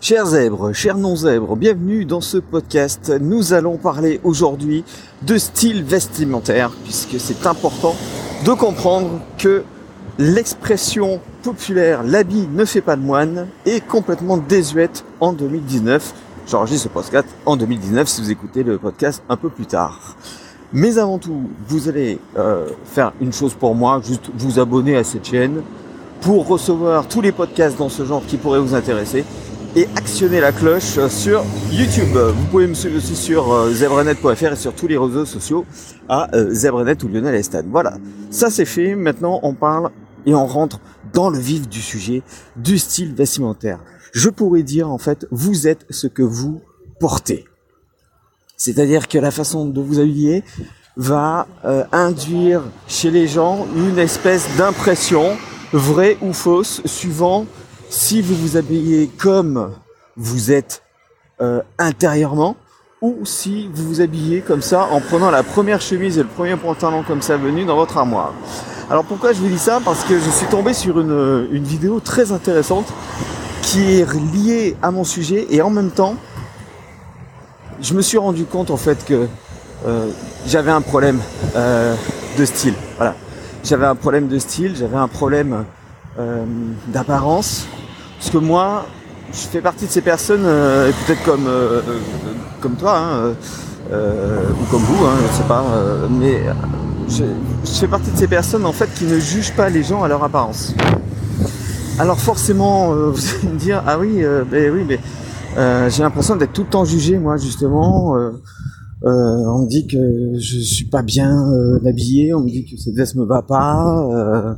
Chers zèbres, chers non-zèbres, bienvenue dans ce podcast. Nous allons parler aujourd'hui de style vestimentaire, puisque c'est important de comprendre que l'expression populaire l'habit ne fait pas de moine est complètement désuète en 2019. J'enregistre ce podcast en 2019 si vous écoutez le podcast un peu plus tard. Mais avant tout, vous allez euh, faire une chose pour moi, juste vous abonner à cette chaîne pour recevoir tous les podcasts dans ce genre qui pourraient vous intéresser et actionner la cloche sur YouTube. Vous pouvez me suivre aussi sur euh, zebrenet.fr et sur tous les réseaux sociaux à euh, zebrenet ou Lionel Estan. Voilà, ça c'est fait. Maintenant, on parle et on rentre dans le vif du sujet du style vestimentaire. Je pourrais dire en fait, vous êtes ce que vous portez. C'est-à-dire que la façon de vous habiller va euh, induire chez les gens une espèce d'impression, vraie ou fausse, suivant si vous vous habillez comme vous êtes euh, intérieurement ou si vous vous habillez comme ça en prenant la première chemise et le premier pantalon comme ça venu dans votre armoire. Alors pourquoi je vous dis ça? Parce que je suis tombé sur une, une vidéo très intéressante qui est liée à mon sujet et en même temps je me suis rendu compte en fait que euh, j'avais un problème euh, de style. Voilà. J'avais un problème de style, j'avais un problème euh, d'apparence. Parce que moi, je fais partie de ces personnes, euh, peut-être comme, euh, comme toi, hein, ou comme vous, hein, je sais pas, mais je, je, fais partie de ces personnes en fait qui ne jugent pas les gens à leur apparence. Alors forcément, vous allez me dire, ah oui, ben oui, mais j'ai l'impression d'être tout le temps jugé, moi, justement. on me dit que je suis pas bien habillé, on me dit que cette veste me va pas.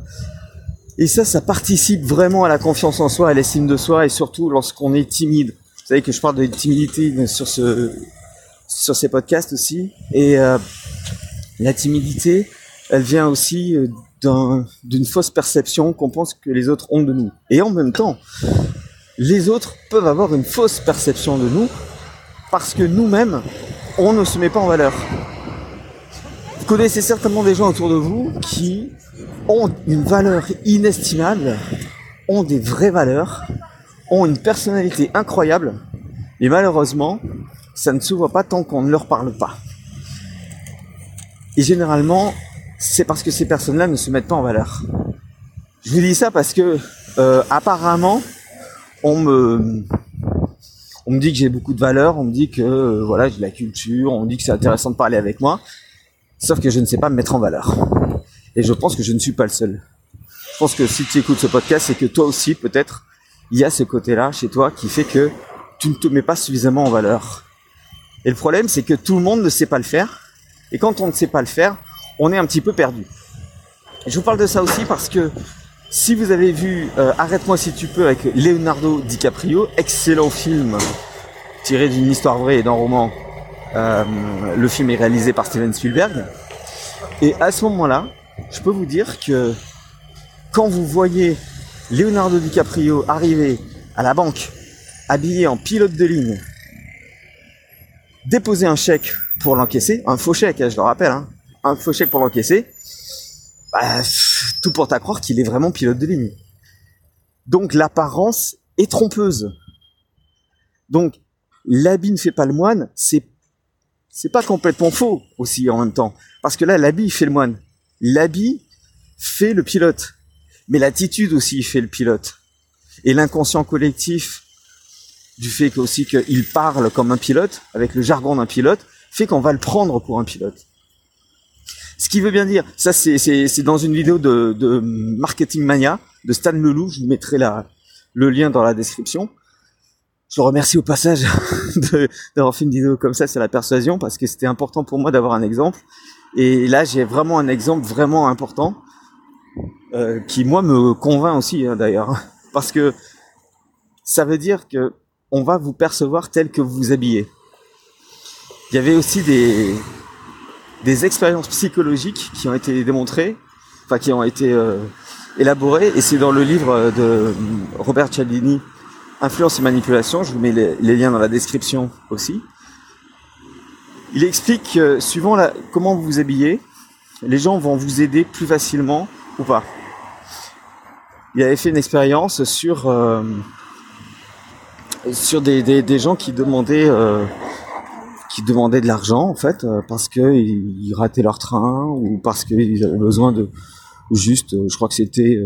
Et ça, ça participe vraiment à la confiance en soi, à l'estime de soi, et surtout lorsqu'on est timide. Vous savez que je parle de timidité sur ce sur ces podcasts aussi. Et euh, la timidité, elle vient aussi euh, d'une fausse perception qu'on pense que les autres ont de nous. Et en même temps, les autres peuvent avoir une fausse perception de nous parce que nous-mêmes, on ne se met pas en valeur. Vous connaissez certainement des gens autour de vous qui ont une valeur inestimable, ont des vraies valeurs, ont une personnalité incroyable, et malheureusement, ça ne se voit pas tant qu'on ne leur parle pas. Et généralement, c'est parce que ces personnes-là ne se mettent pas en valeur. Je vous dis ça parce que euh, apparemment, on me, on me dit que j'ai beaucoup de valeur, on me dit que euh, voilà, j'ai de la culture, on me dit que c'est intéressant de parler avec moi, sauf que je ne sais pas me mettre en valeur. Et je pense que je ne suis pas le seul. Je pense que si tu écoutes ce podcast, c'est que toi aussi, peut-être, il y a ce côté-là chez toi qui fait que tu ne te mets pas suffisamment en valeur. Et le problème, c'est que tout le monde ne sait pas le faire. Et quand on ne sait pas le faire, on est un petit peu perdu. Je vous parle de ça aussi parce que si vous avez vu euh, Arrête-moi si tu peux avec Leonardo DiCaprio, excellent film tiré d'une histoire vraie et d'un roman. Euh, le film est réalisé par Steven Spielberg. Et à ce moment-là, je peux vous dire que quand vous voyez Leonardo DiCaprio arriver à la banque, habillé en pilote de ligne, déposer un chèque pour l'encaisser, un faux chèque, hein, je le rappelle, hein, un faux chèque pour l'encaisser, bah, tout porte à croire qu'il est vraiment pilote de ligne. Donc l'apparence est trompeuse. Donc l'habit ne fait pas le moine, c'est c'est pas complètement faux aussi en même temps, parce que là l'habit fait le moine l'habit fait le pilote, mais l'attitude aussi fait le pilote. Et l'inconscient collectif du fait aussi qu'il parle comme un pilote, avec le jargon d'un pilote, fait qu'on va le prendre pour un pilote. Ce qui veut bien dire, ça c'est dans une vidéo de, de, Marketing Mania de Stan Leloup, je vous mettrai le lien dans la description. Je le remercie au passage d'avoir fait une vidéo comme ça sur la persuasion parce que c'était important pour moi d'avoir un exemple. Et là, j'ai vraiment un exemple vraiment important euh, qui, moi, me convainc aussi, hein, d'ailleurs, parce que ça veut dire que on va vous percevoir tel que vous vous habillez. Il y avait aussi des des expériences psychologiques qui ont été démontrées, enfin qui ont été euh, élaborées, et c'est dans le livre de Robert Cialdini, Influence et manipulation. Je vous mets les, liens dans la description aussi. Il explique que suivant la, comment vous vous habillez, les gens vont vous aider plus facilement ou pas. Il avait fait une expérience sur euh, sur des, des, gens qui demandaient euh, qui demandaient de l'argent en fait euh, parce que ils, rataient leur train ou parce qu'ils avaient besoin de juste, je crois que c'était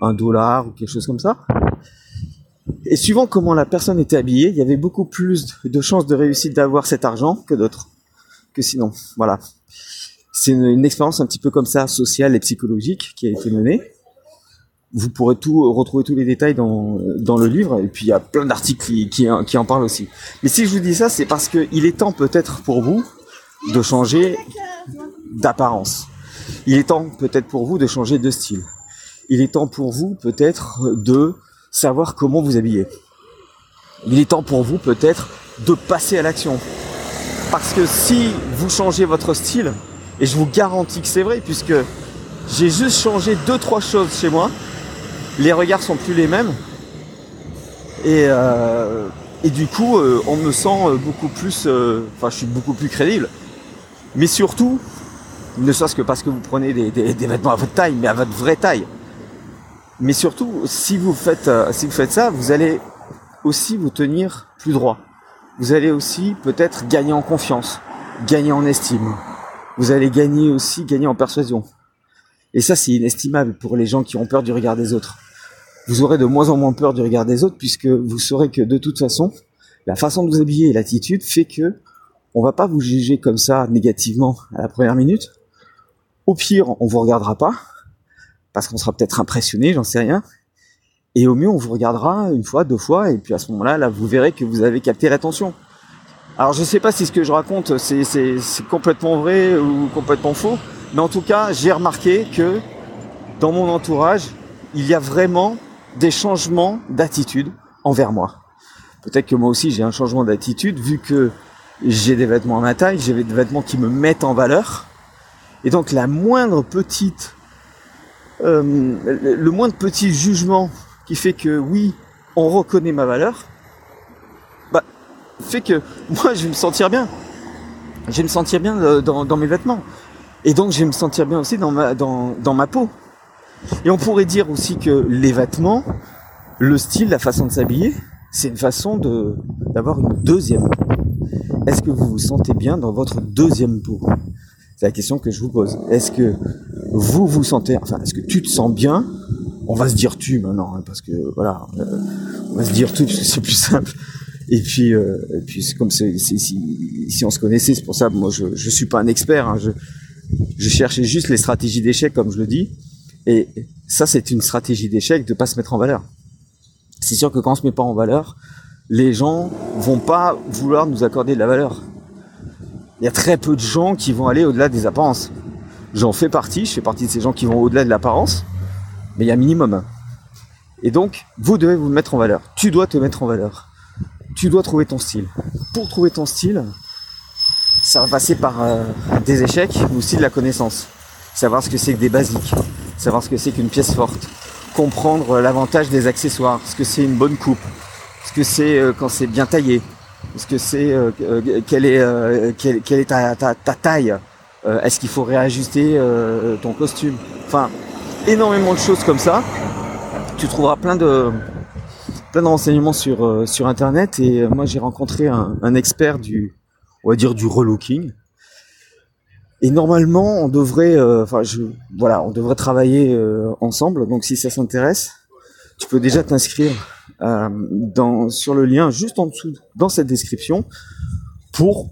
un dollar ou quelque chose comme ça. Et suivant comment la personne était habillée, il y avait beaucoup plus de chances de réussite d'avoir cet argent que d'autres, que sinon. Voilà. C'est une, expérience un petit peu comme ça, sociale et psychologique, qui a été menée. Vous pourrez tout retrouver tous les détails dans, dans le livre, et puis il y a plein d'articles qui, qui, qui, en parlent aussi. Mais si je vous dis ça, c'est parce qu'il est temps peut-être pour vous de changer d'apparence. Il est temps peut-être pour vous de changer de style. Il est temps pour vous peut-être de savoir comment vous habiller. Il est temps pour vous peut-être de passer à l'action. Parce que si vous changez votre style, et je vous garantis que c'est vrai, puisque j'ai juste changé deux trois choses chez moi, les regards sont plus les mêmes, et, euh, et du coup euh, on me sent beaucoup plus, euh, enfin je suis beaucoup plus crédible. Mais surtout, ne serait-ce que parce que vous prenez des vêtements à votre taille, mais à votre vraie taille. Mais surtout, si vous faites, euh, si vous faites ça, vous allez aussi vous tenir plus droit. Vous allez aussi peut-être gagner en confiance, gagner en estime. Vous allez gagner aussi, gagner en persuasion. Et ça, c'est inestimable pour les gens qui ont peur du regard des autres. Vous aurez de moins en moins peur du regard des autres puisque vous saurez que de toute façon, la façon de vous habiller et l'attitude fait que on va pas vous juger comme ça négativement à la première minute. Au pire, on vous regardera pas parce qu'on sera peut-être impressionné, j'en sais rien. Et au mieux, on vous regardera une fois, deux fois, et puis à ce moment-là, là, vous verrez que vous avez capté l'attention. Alors je sais pas si ce que je raconte c'est, complètement vrai ou complètement faux, mais en tout cas j'ai remarqué que dans mon entourage il y a vraiment des changements d'attitude envers moi. Peut-être que moi aussi j'ai un changement d'attitude vu que j'ai des vêtements à ma taille, j'ai des vêtements qui me mettent en valeur. Et donc la moindre petite euh, le moins de petits jugements qui fait que oui, on reconnaît ma valeur, bah, fait que moi je vais me sentir bien. Je vais me sentir bien euh, dans, mes vêtements. Et donc je vais me sentir bien aussi dans ma, dans, dans ma peau. Et on pourrait dire aussi que les vêtements, le style, la façon de s'habiller, c'est une façon de d'avoir une deuxième peau. Est-ce que vous vous sentez bien dans votre deuxième peau? C'est la question que je vous pose. Est-ce que vous vous sentez, enfin, est-ce que tu te sens bien? On va se dire tu maintenant, hein, parce que voilà, euh, on va se dire tu parce que c'est plus simple. Et puis, euh, puis c'est comme si, si, on se connaissait, c'est pour ça. Moi, je, je suis pas un expert. Hein, je, je cherchais juste les stratégies d'échec, comme je le dis. Et ça, c'est une stratégie d'échec de pas se mettre en valeur. C'est sûr que quand on se met pas en valeur, les gens vont pas vouloir nous accorder de la valeur. Il y a très peu de gens qui vont aller au-delà des apparences. J'en fais partie, je fais partie de ces gens qui vont au-delà de l'apparence, mais il y a un minimum. Et donc, vous devez vous mettre en valeur. Tu dois te mettre en valeur. Tu dois trouver ton style. Pour trouver ton style, ça va passer par euh, des échecs, mais aussi de la connaissance. Savoir ce que c'est que des basiques, savoir ce que c'est qu'une pièce forte, comprendre l'avantage des accessoires, ce que c'est une bonne coupe, ce que c'est euh, quand c'est bien taillé, ce que c'est euh, quelle est ta taille, euh, est-ce qu'il faut réajuster euh, ton costume? Enfin, énormément de choses comme ça. Tu trouveras plein de plein de renseignements sur euh, sur internet et moi j'ai rencontré un, expert du on va dire du relooking. Et normalement, on devrait enfin je voilà, on devrait travailler ensemble. Donc si ça s'intéresse, tu peux déjà t'inscrire dans sur le lien juste en dessous dans cette description pour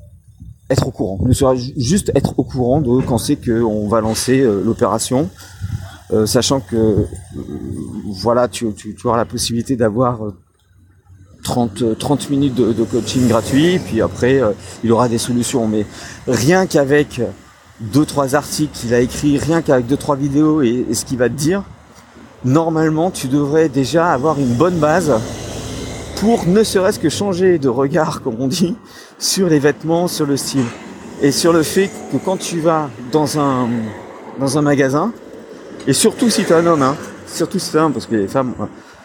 être au courant, ne sera juste être au courant de quand c'est qu'on va lancer euh, l'opération, euh, sachant que euh, voilà, tu, tu, auras la possibilité d'avoir 30, 30 minutes de, coaching gratuit, puis après il aura des solutions. Mais rien qu'avec deux trois articles qu'il a écrits, rien qu'avec deux trois vidéos et, et ce qu'il va te dire, normalement tu devrais déjà avoir une bonne base pour ne serait-ce que changer de regard, comme on dit, sur les vêtements, sur le style. Et sur le fait que quand tu vas dans un, dans un magasin, et surtout si tu es un homme, hein, surtout si tu un homme, parce que les femmes,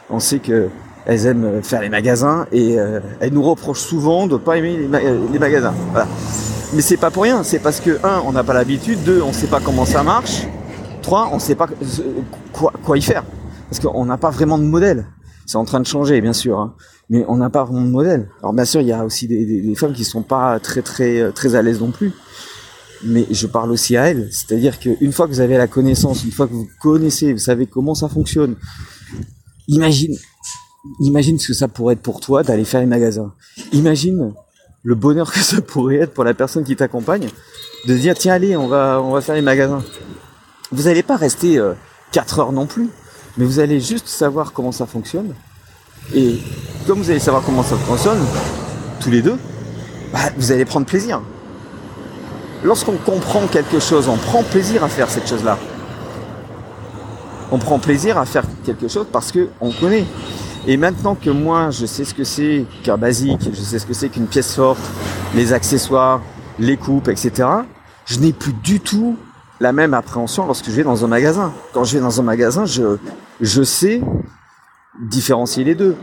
on sait que elles aiment faire les magasins et euh, elles nous reprochent souvent de pas aimer les, magasins. Voilà. Mais c'est pas pour rien, c'est parce que un, on n'a pas l'habitude, deux, on sait pas comment ça marche, trois, on sait pas quoi, quoi y faire, parce qu'on n'a pas vraiment de modèle c'est en train de changer, bien sûr. Hein. Mais on n'a pas vraiment de modèle. Alors bien sûr, il y a aussi des, femmes qui sont pas très très très à l'aise non plus. Mais je parle aussi à elles. C'est-à-dire qu'une fois que vous avez la connaissance, une fois que vous connaissez, vous savez comment ça fonctionne, imagine, imagine ce que ça pourrait être pour toi d'aller faire les magasins. Imagine le bonheur que ça pourrait être pour la personne qui t'accompagne de dire tiens allez on va va faire les magasins. Vous n'allez pas rester euh, 4 heures non plus, mais vous allez juste savoir comment ça fonctionne. Et comme vous allez savoir comment ça fonctionne, tous les deux, bah, vous allez prendre plaisir. Lorsqu'on comprend quelque chose, on prend plaisir à faire cette chose-là. On prend plaisir à faire quelque chose parce que on connaît. Et maintenant que moi, je sais ce que c'est qu'un basique, je sais ce que c'est qu'une pièce forte, les accessoires, les coupes, etc., je n'ai plus du tout la même appréhension lorsque je vais dans un magasin. Quand je vais dans un magasin, je, je sais différencier les deux.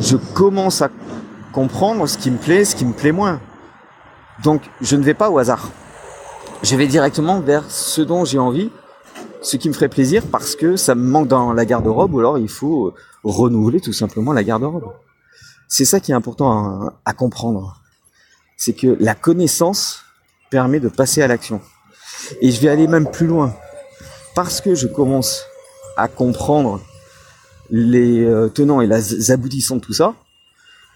Je commence à comprendre ce qui me plaît, ce qui me plaît moins. Donc, je ne vais pas au hasard. Je vais directement vers ce dont j'ai envie, ce qui me ferait plaisir parce que ça me manque dans la garde-robe ou alors il faut renouveler tout simplement la garde-robe. C'est ça qui est important à, à comprendre. C'est que la connaissance permet de passer à l'action. Et je vais aller même plus loin. Parce que je commence à comprendre les euh, tenants et les aboutissants de tout ça,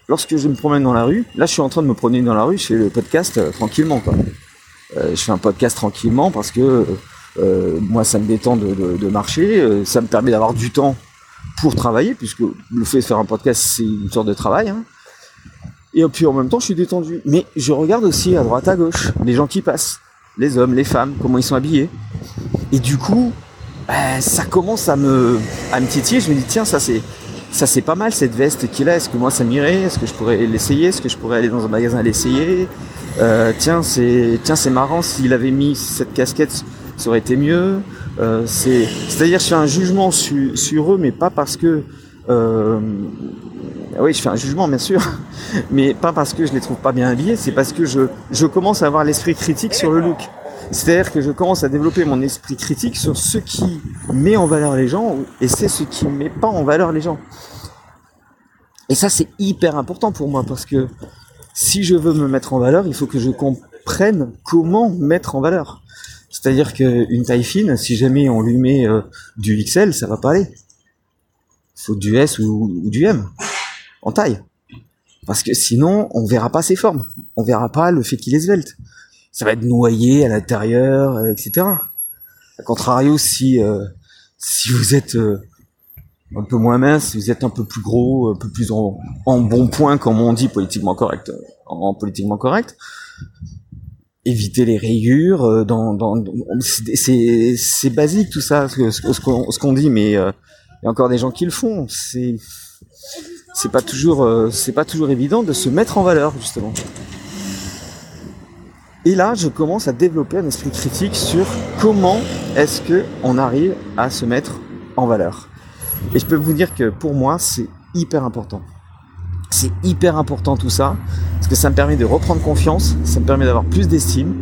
lorsque je me promène dans la rue, là je suis en train de me promener dans la rue, je fais le podcast euh, tranquillement. Quoi. Euh, je fais un podcast tranquillement parce que moi ça me détend de, marcher, ça me permet d'avoir du temps pour travailler, puisque le fait de faire un podcast c'est une sorte de travail. Hein. Et puis en même temps je suis détendu. Mais je regarde aussi à droite à gauche les gens qui passent, les hommes, les femmes, comment ils sont habillés. Et du coup, bah, ça commence à me, à me titiller, je me dis tiens ça c'est ça c'est pas mal cette veste qu'il a. Est-ce que moi ça m'irait? Est-ce que je pourrais l'essayer? Est-ce que je pourrais aller dans un magasin l'essayer? Euh, Tiens c'est tiens c'est marrant s'il avait mis cette casquette ça aurait été mieux. Euh, c'est c'est-à-dire je fais un jugement su, sur eux mais pas parce que euh, oui je fais un jugement bien sûr mais pas parce que je les trouve pas bien habillés c'est parce que je je commence à avoir l'esprit critique sur le look. C'est-à-dire que je commence à développer mon esprit critique sur ce qui met en valeur les gens et c'est ce qui met pas en valeur les gens. Et ça, c'est hyper important pour moi parce que si je veux me mettre en valeur, il faut que je comprenne comment mettre en valeur. C'est-à-dire qu'une taille fine, si jamais on lui met euh, du XL, ça va pas aller. Il faut du S ou, ou du M en taille. Parce que sinon, on verra pas ses formes. On verra pas le fait qu'il est svelte ça va être noyé à l'intérieur, euh, etc. A contrario, si euh, si vous êtes euh, un peu moins mince, si vous êtes un peu plus gros, un peu plus en, bon point, comme on dit politiquement correct, en, en politiquement correct, évitez les rayures. euh, Dans, dans, c'est basique tout ça, ce, ce qu'on ce dit, mais euh, il y a encore des gens qui le font. C'est c'est pas toujours euh, c'est pas toujours évident de se mettre en valeur justement. Et là, je commence à développer un esprit critique sur comment est-ce que on arrive à se mettre en valeur. Et je peux vous dire que pour moi, c'est hyper important. C'est hyper important tout ça, parce que ça me permet de reprendre confiance, ça me permet d'avoir plus d'estime,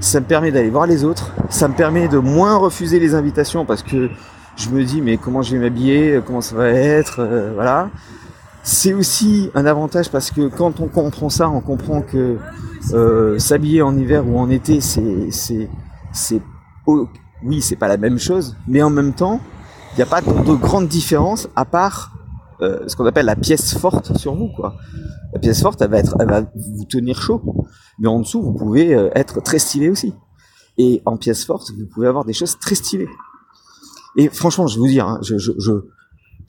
ça me permet d'aller voir les autres, ça me permet de moins refuser les invitations parce que je me dis mais comment je vais m'habiller, comment ça va être, euh, voilà. C'est aussi un avantage parce que quand on comprend ça, on comprend que euh, s'habiller en hiver ou en été, c'est, c'est, c'est, oh, oui, c'est pas la même chose, mais en même temps, il n'y a pas de, de grande différence à part euh, ce qu'on appelle la pièce forte sur vous, quoi. La pièce forte, elle va être, elle va vous tenir chaud, mais en dessous, vous pouvez euh, être très stylé aussi. Et en pièce forte, vous pouvez avoir des choses très stylées. Et franchement, je vais vous dire, hein, je, je, je,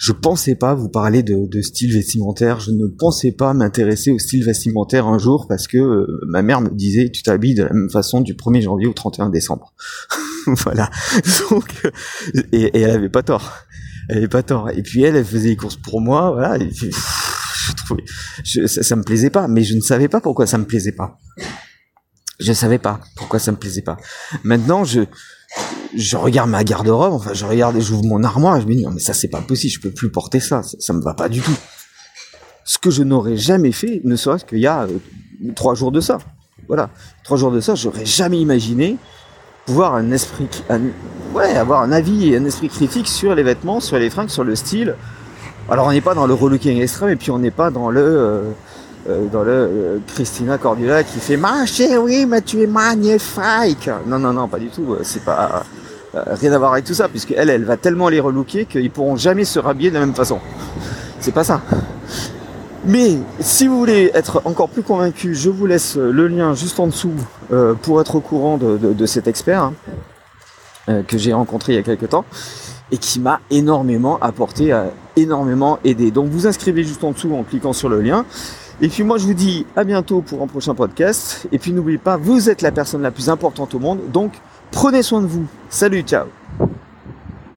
je pensais pas vous parler de, de style vestimentaire. Je ne pensais pas m'intéresser au style vestimentaire un jour parce que euh, ma mère me disait tu t'habilles de la même façon du 1er janvier au 31 décembre. voilà. Donc, euh, et, et elle avait pas tort. Elle avait pas tort. Et puis elle, elle faisait les courses pour moi. Voilà. Je trouvais, je- ça, ça me plaisait pas, mais je ne savais pas pourquoi ça me plaisait pas. Je savais pas pourquoi ça me plaisait pas. Maintenant, je je regarde ma garde-robe, enfin je regarde, j'ouvre mon armoire et je me dis non mais ça c'est pas possible, je peux plus porter ça, ça, ça me va pas du tout. Ce que je n'aurais jamais fait, ne serait-ce qu'il y a euh, trois jours de ça. Voilà, trois jours de ça, j'aurais jamais imaginé pouvoir un esprit, un- ouais, avoir un avis et un esprit critique sur les vêtements, sur les fringues, sur le style, Alors on n'est pas dans le relooking extrême et puis on n'est pas dans le euh, euh, dans le euh, Christina Cordula qui fait ma chérie mais tu es magnifique. Non non non pas du tout. C'est pas rien à voir avec tout ça puisque elle elle va tellement les relooker qu'ils pourront jamais se rhabiller de la même façon. C'est pas ça. Mais si vous voulez être encore plus convaincu, je vous laisse le lien juste en dessous pour être au courant de, cet expert hein, que j'ai rencontré il y a quelques temps et qui m'a énormément apporté, énormément aidé. Donc vous inscrivez juste en dessous en cliquant sur le lien. Et puis moi je vous dis à bientôt pour un prochain podcast. Et puis n'oubliez pas, vous êtes la personne la plus importante au monde, donc prenez soin de vous. Salut, ciao